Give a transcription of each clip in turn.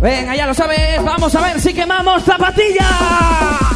Venga, ya lo sabes. Vamos a ver si quemamos zapatilla.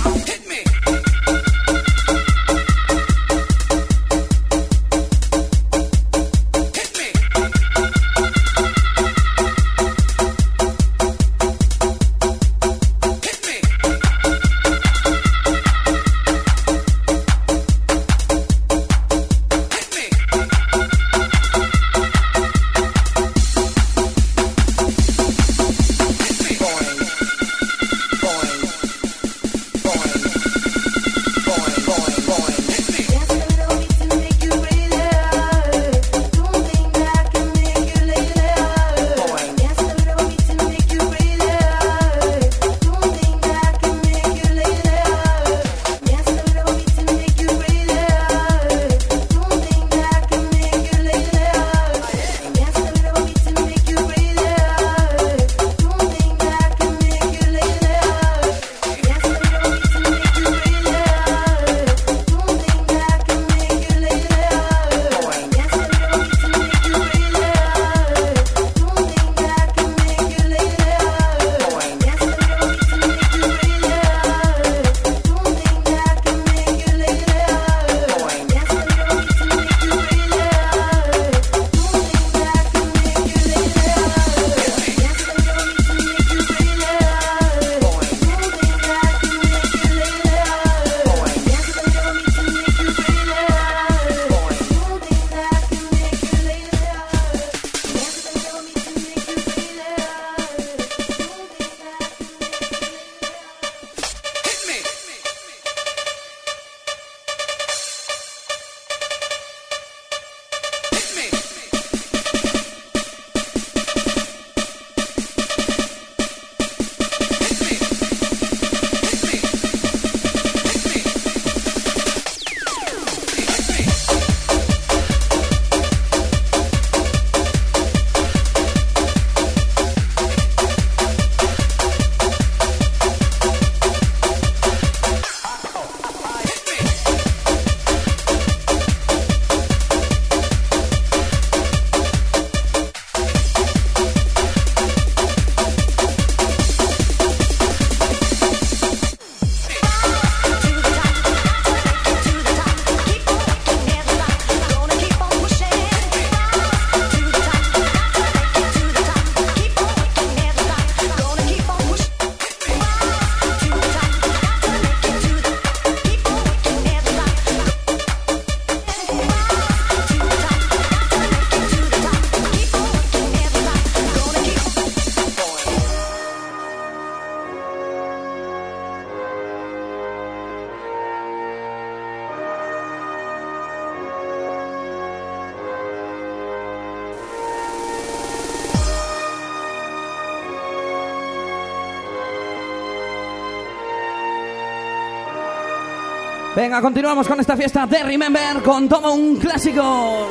Continuamos con esta fiesta de Remember con todo un clásico.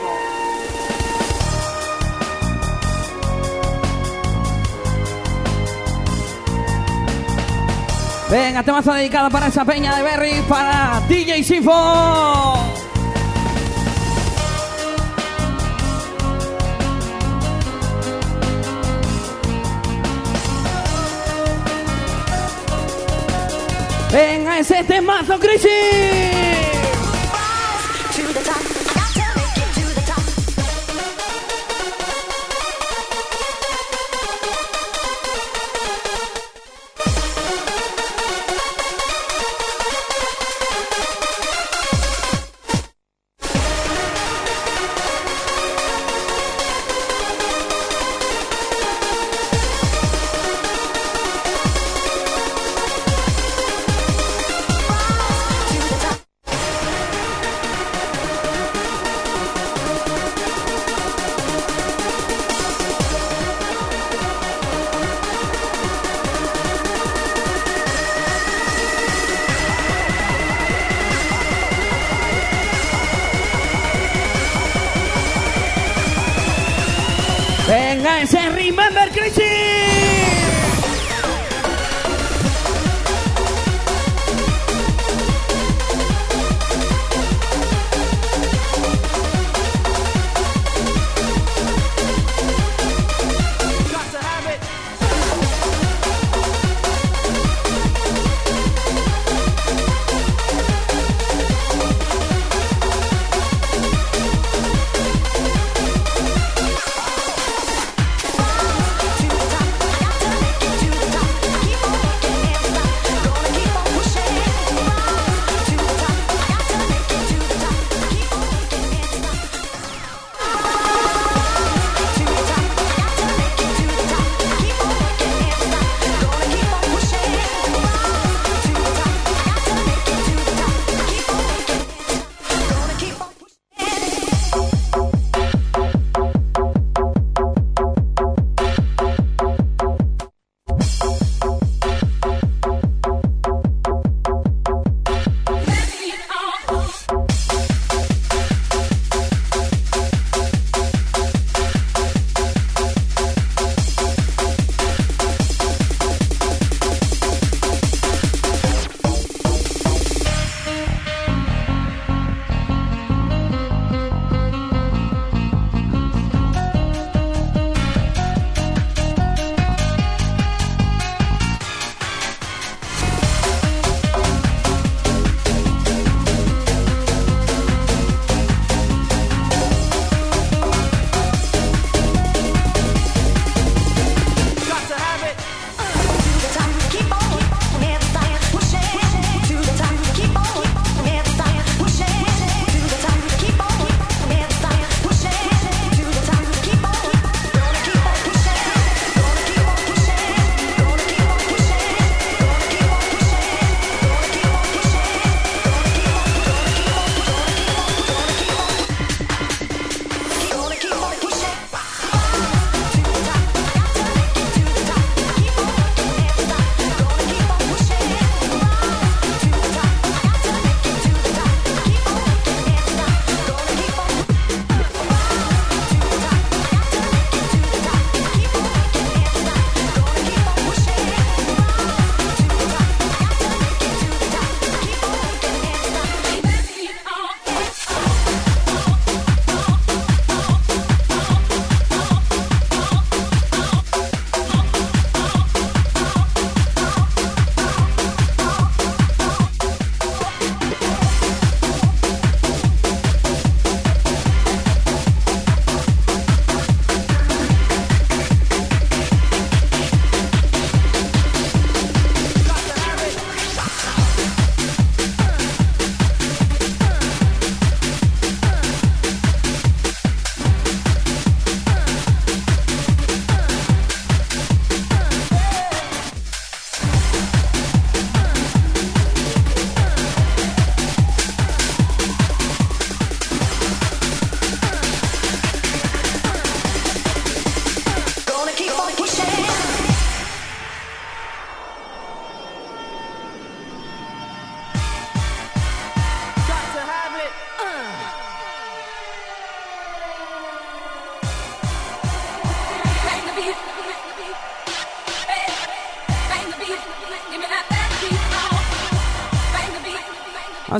Venga, temazo dedicado para esa peña de Berry, para DJ Sifo. Venga, ese temazo, Crisis.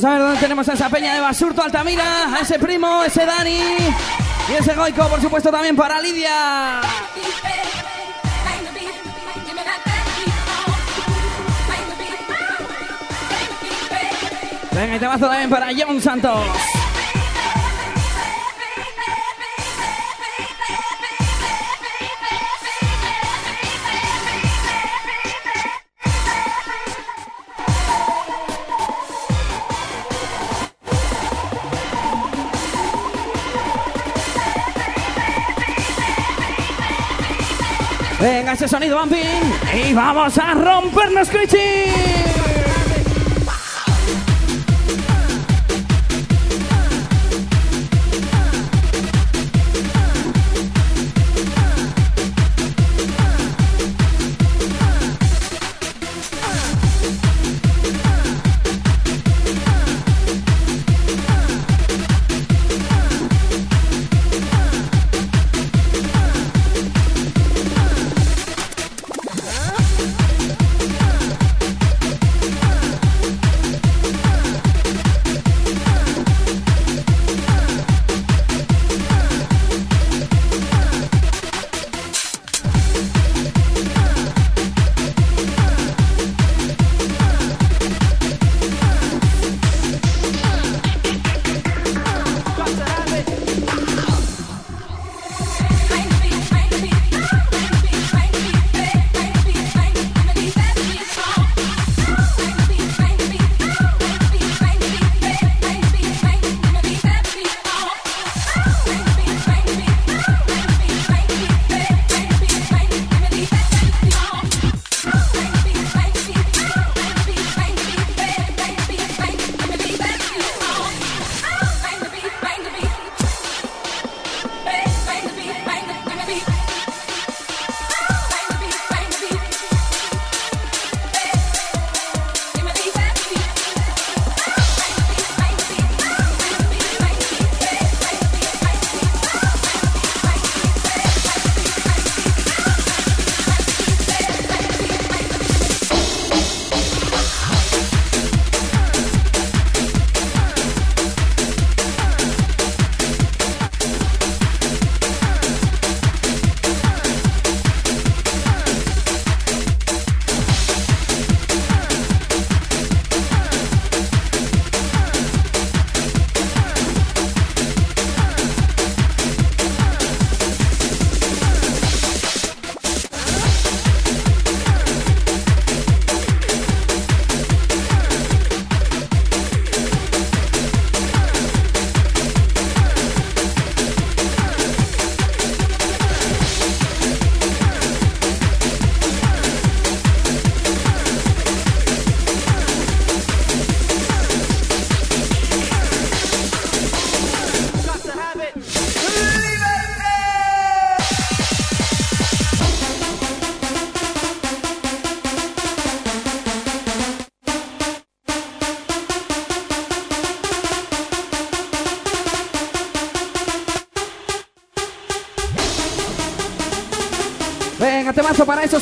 Vamos a ver dónde tenemos a esa peña de Basurto, Altamira, a ese primo, ese Dani y ese Goico, por supuesto, también para Lidia. Venga, y te mazo también para John Santos. Venga, ese sonido bumping. Y vamos a rompernos, Critchy.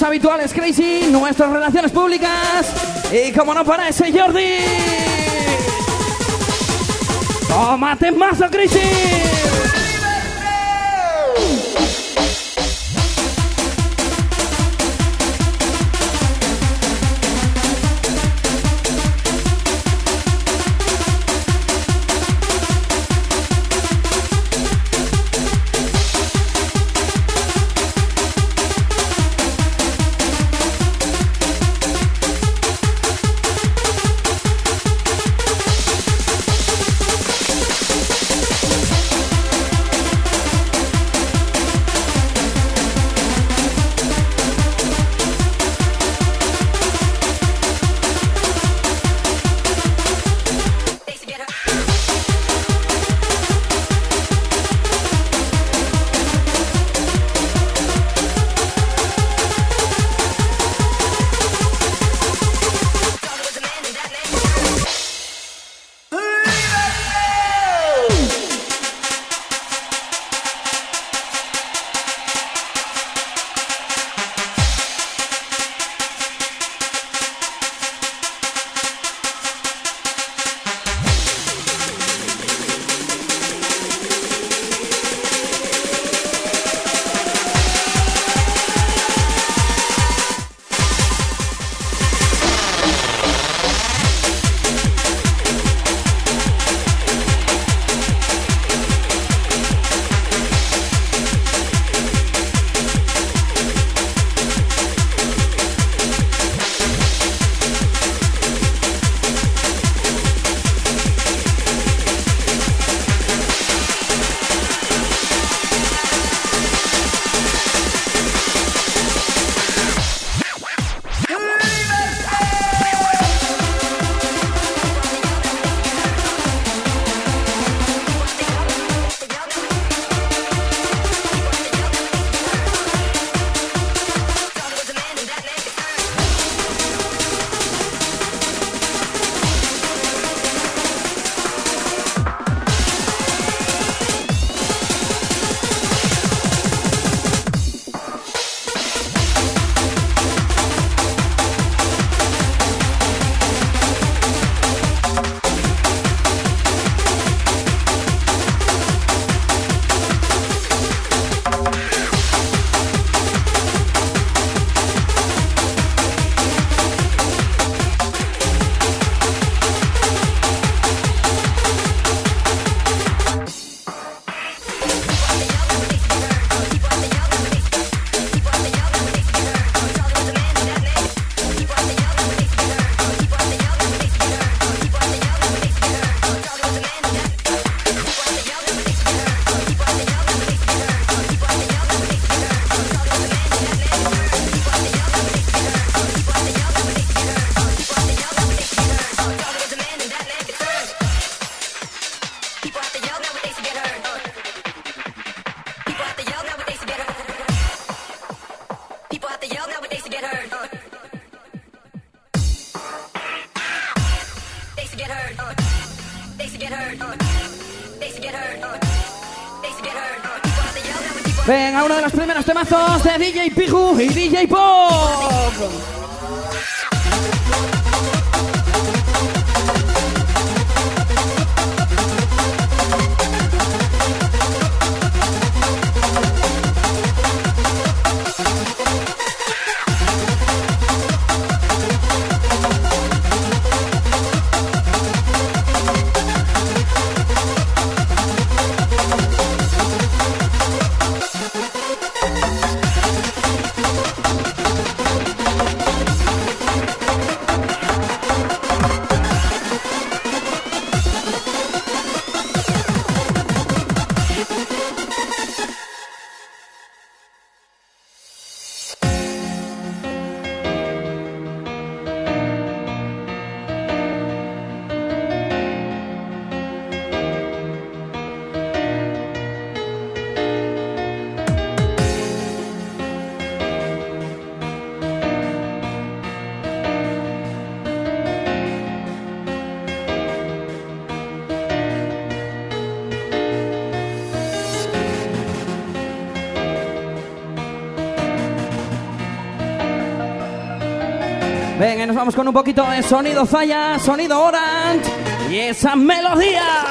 Habituales Crazy, nuestras relaciones públicas y como no para ese Jordi. Tómate más Crazy. Venga, uno de los primeros temazos de DJ Piju y DJ Pop. Venga, nos vamos con un poquito de sonido Zaya, sonido Orange y esa melodía.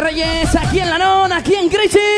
Reyes, aquí en la non, aquí en Crazy.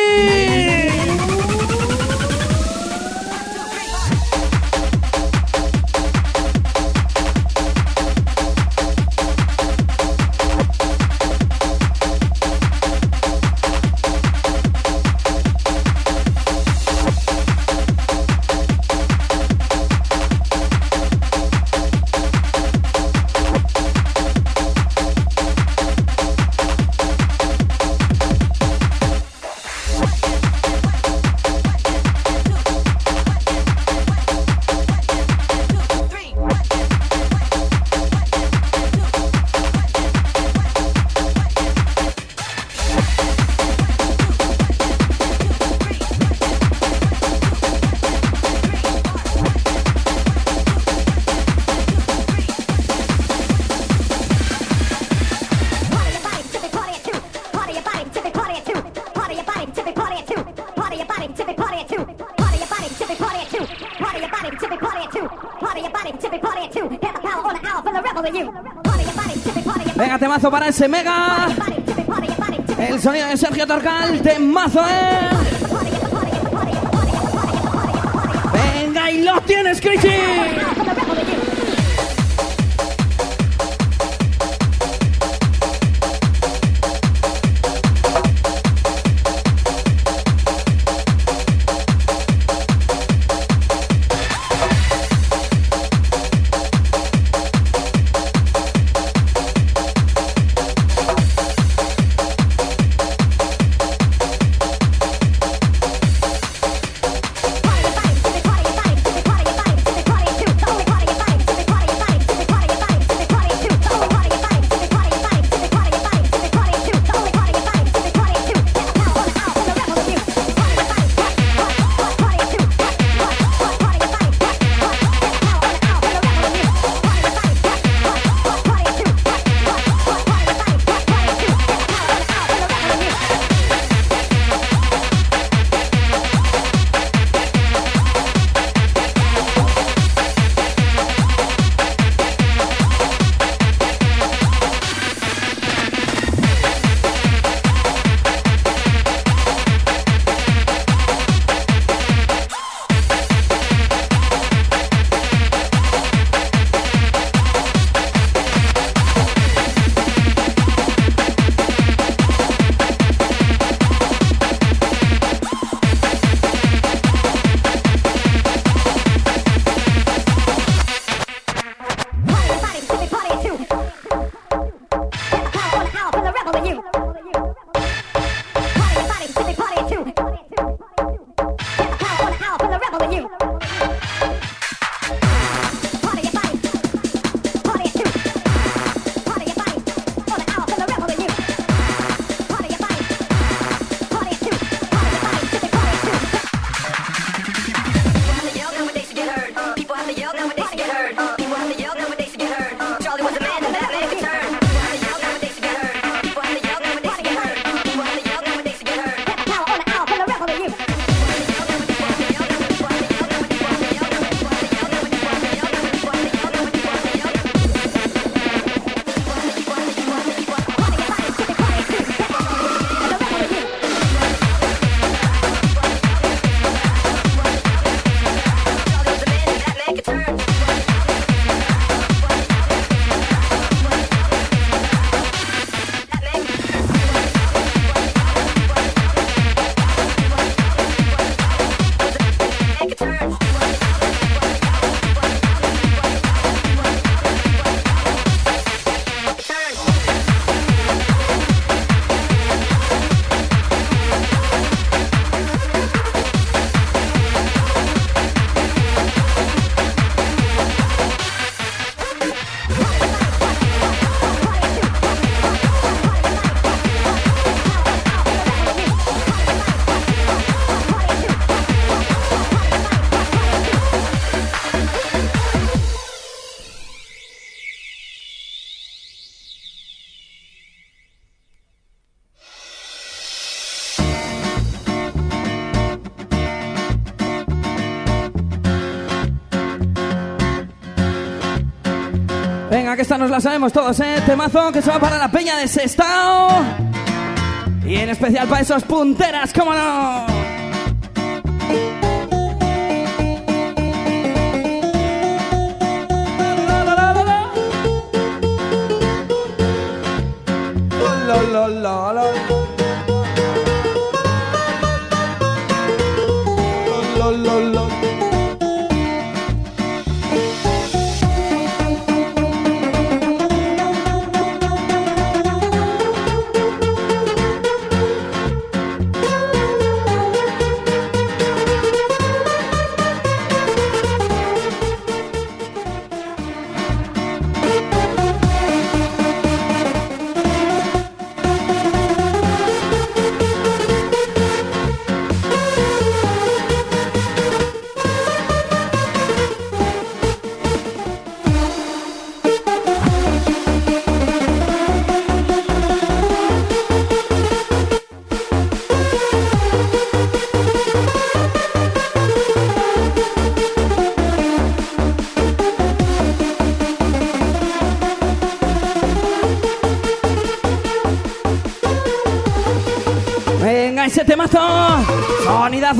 Para ese mega. El sonido de Sergio Torcal, temazo, eh. Venga, y lo tienes, Crazy. Có. Nos la sabemos todos, ¿eh? Temazo que se va para la peña de Sestao. Y en especial para esos punteras, cómo no.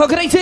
Sonidazo crazy.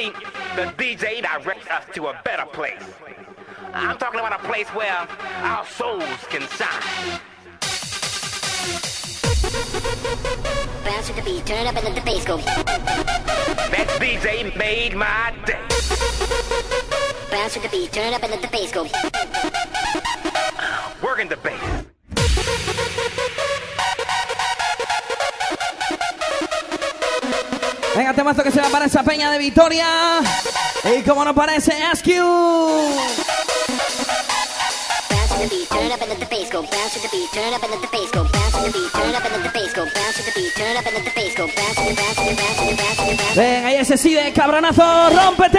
The DJ directs us to a better place. I'm talking about a place where our souls can shine. Bounce with the beat, turn it up and let the bass go. That DJ made my day. Bounce with the beat, turn it up and let the bass go. Working the bass. Temazo que se va para esa peña de Vitoria. Y como no parece, Ask You. Venga, ahí ese sí de cabronazo, rómpete.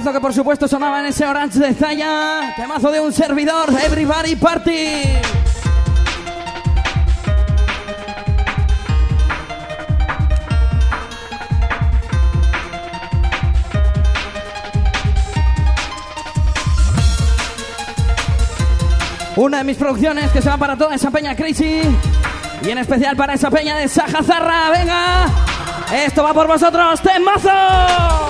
por supuesto sonaba en ese Orange de Zaya. Temazo de un servidor, Everybody Party. Una de mis producciones que se va para toda esa peña crazy. Y en especial para esa peña de Sajazarra. Venga, esto va por vosotros, temazo.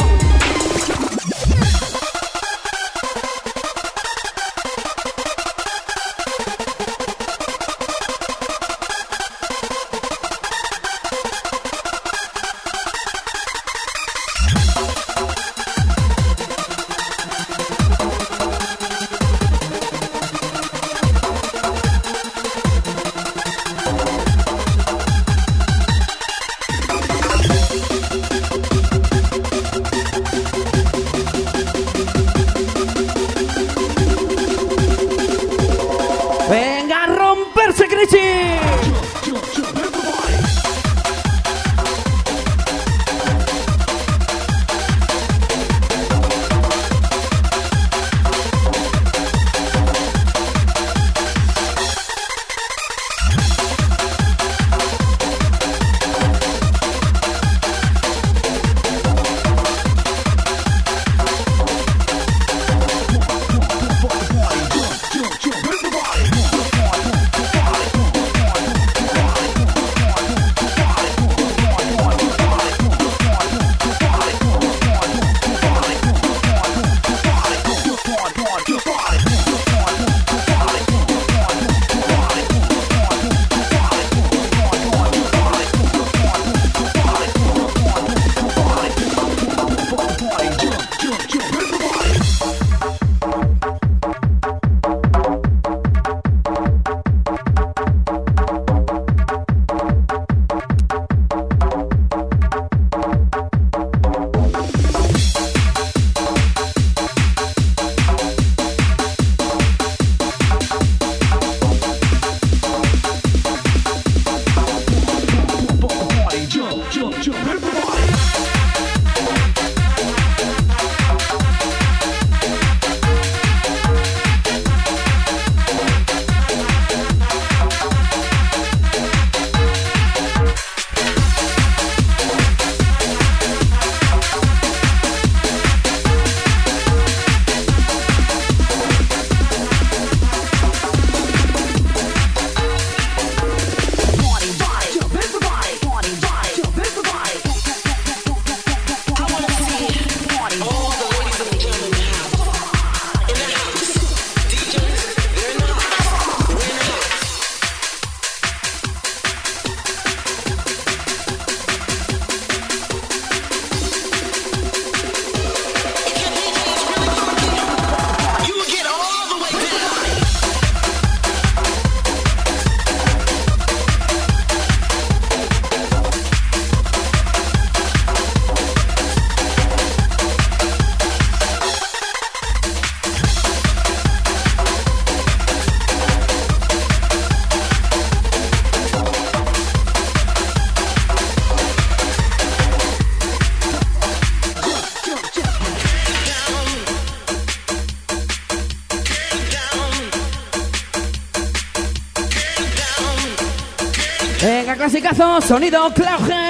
Venga, clasicazo, sonido Cloudheads.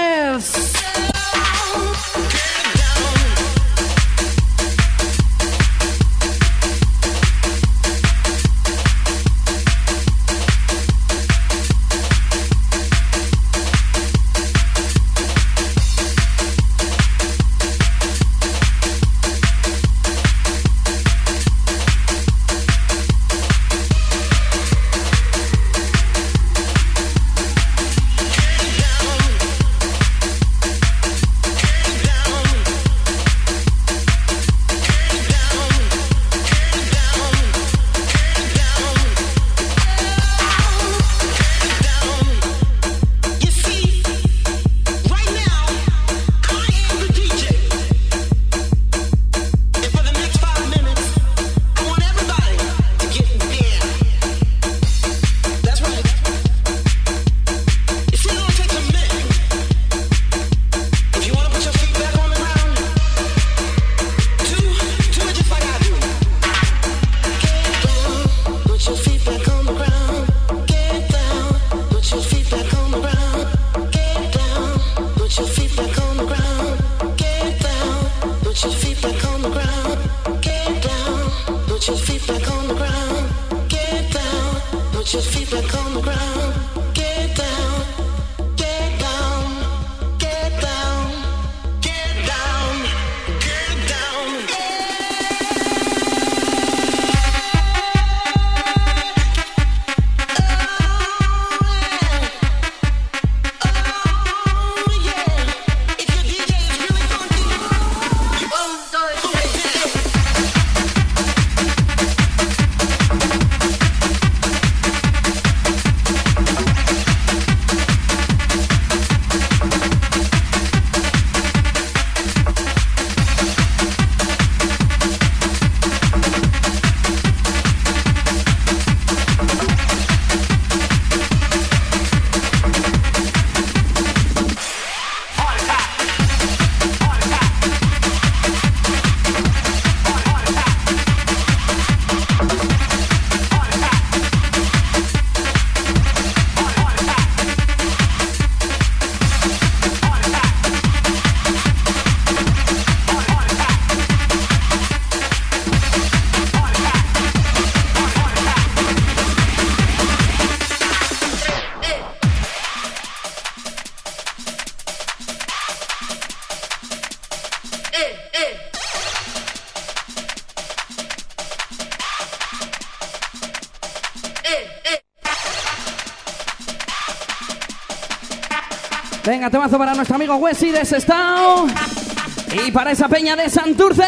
Temazo para nuestro amigo Wesley de Sestao. Y para esa peña de Santurce.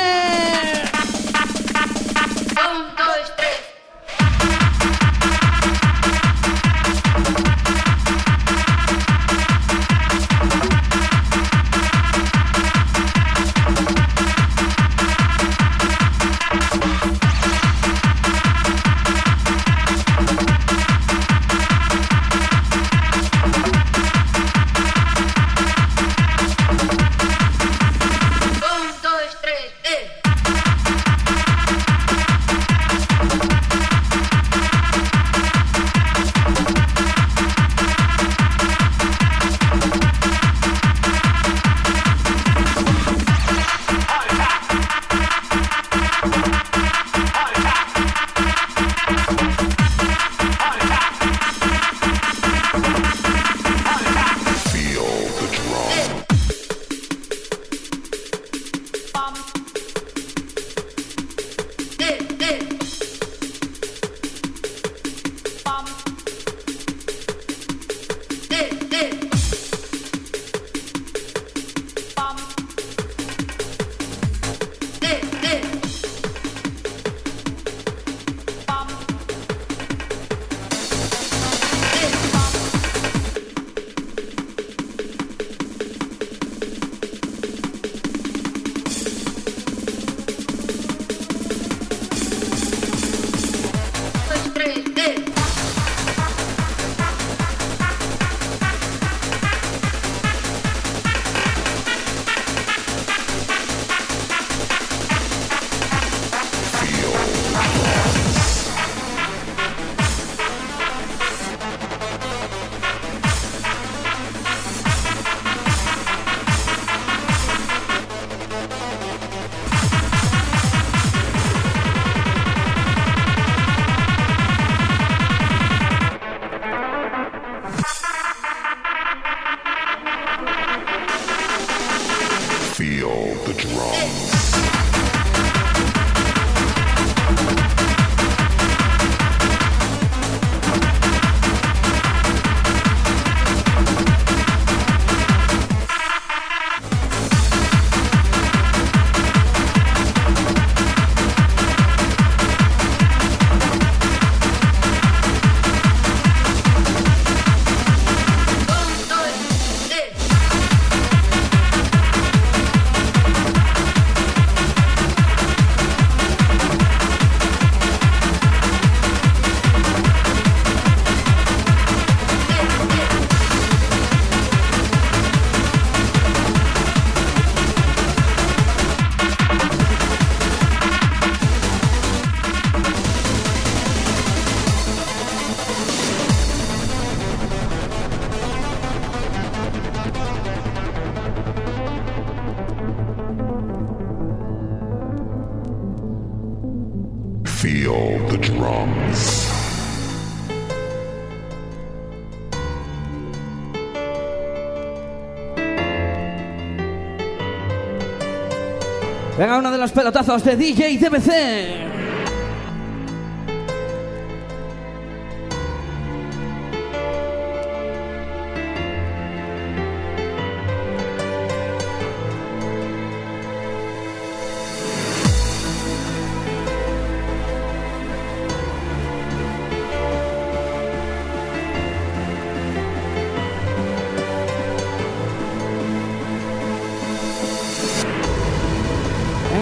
Uno de los pelotazos de DJ DBC.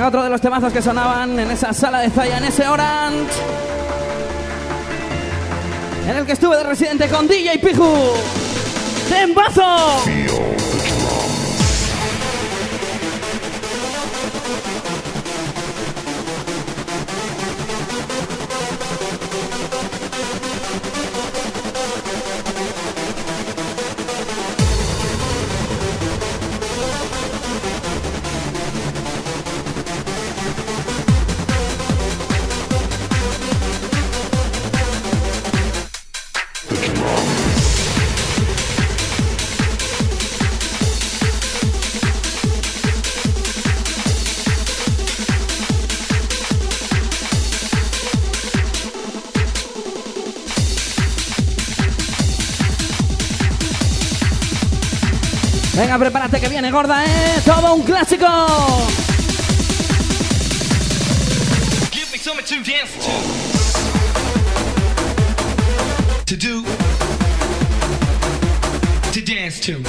Otro de los temazos que sonaban en esa sala de Zaya, en ese Orange. En el que estuve de residente con DJ Piju. ¡Tembazo! Venga, prepárate que viene gorda, ¿eh? Todo un clásico. Give me something to dance to. To do. To dance to.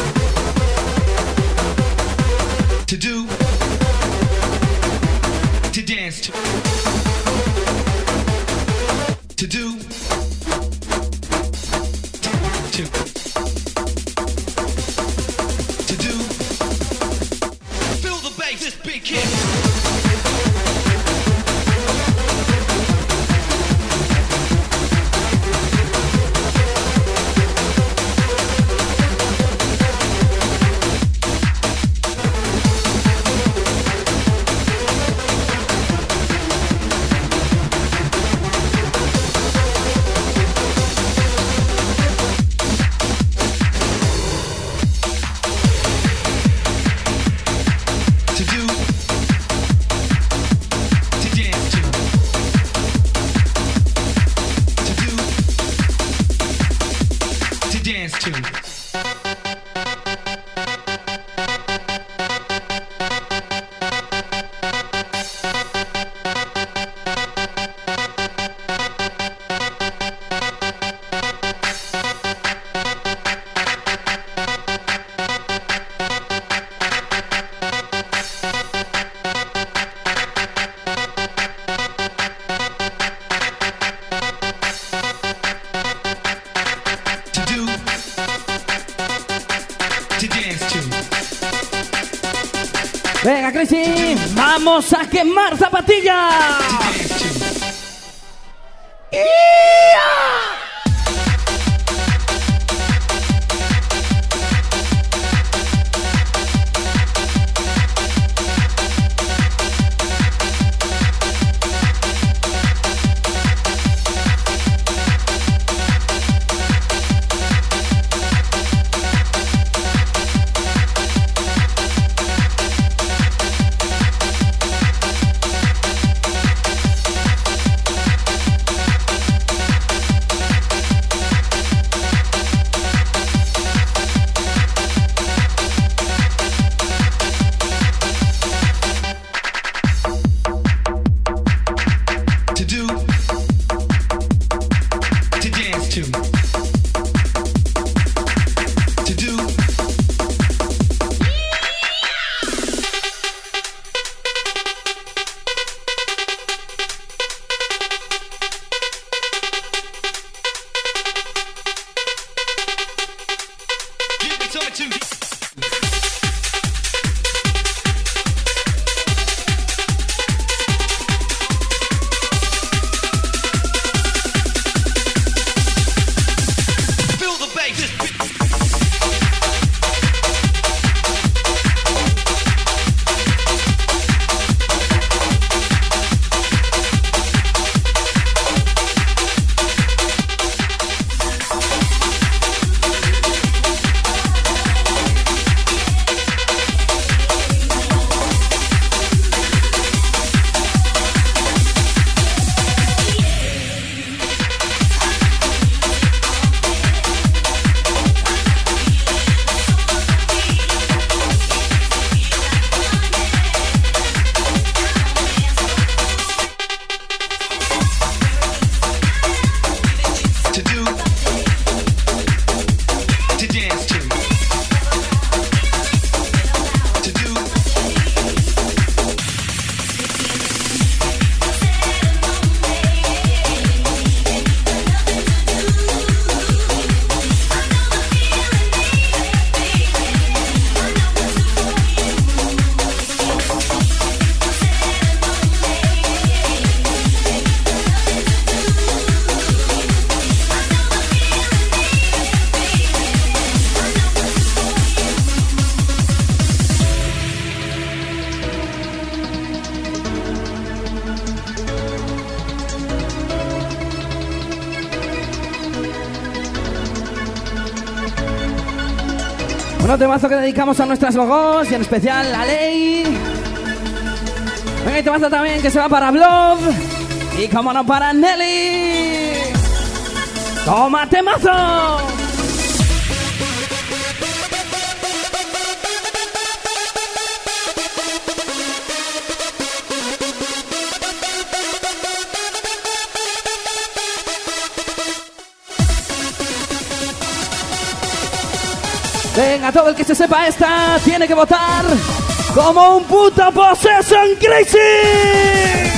To do. To dance to. Give temazo que dedicamos a nuestras logos y en especial a Ley. Venga, y temazo también que se va para Blob. Y como no para Nelly. ¡Toma temazo! Venga, todo el que se sepa esta tiene que votar como un puto possession crazy.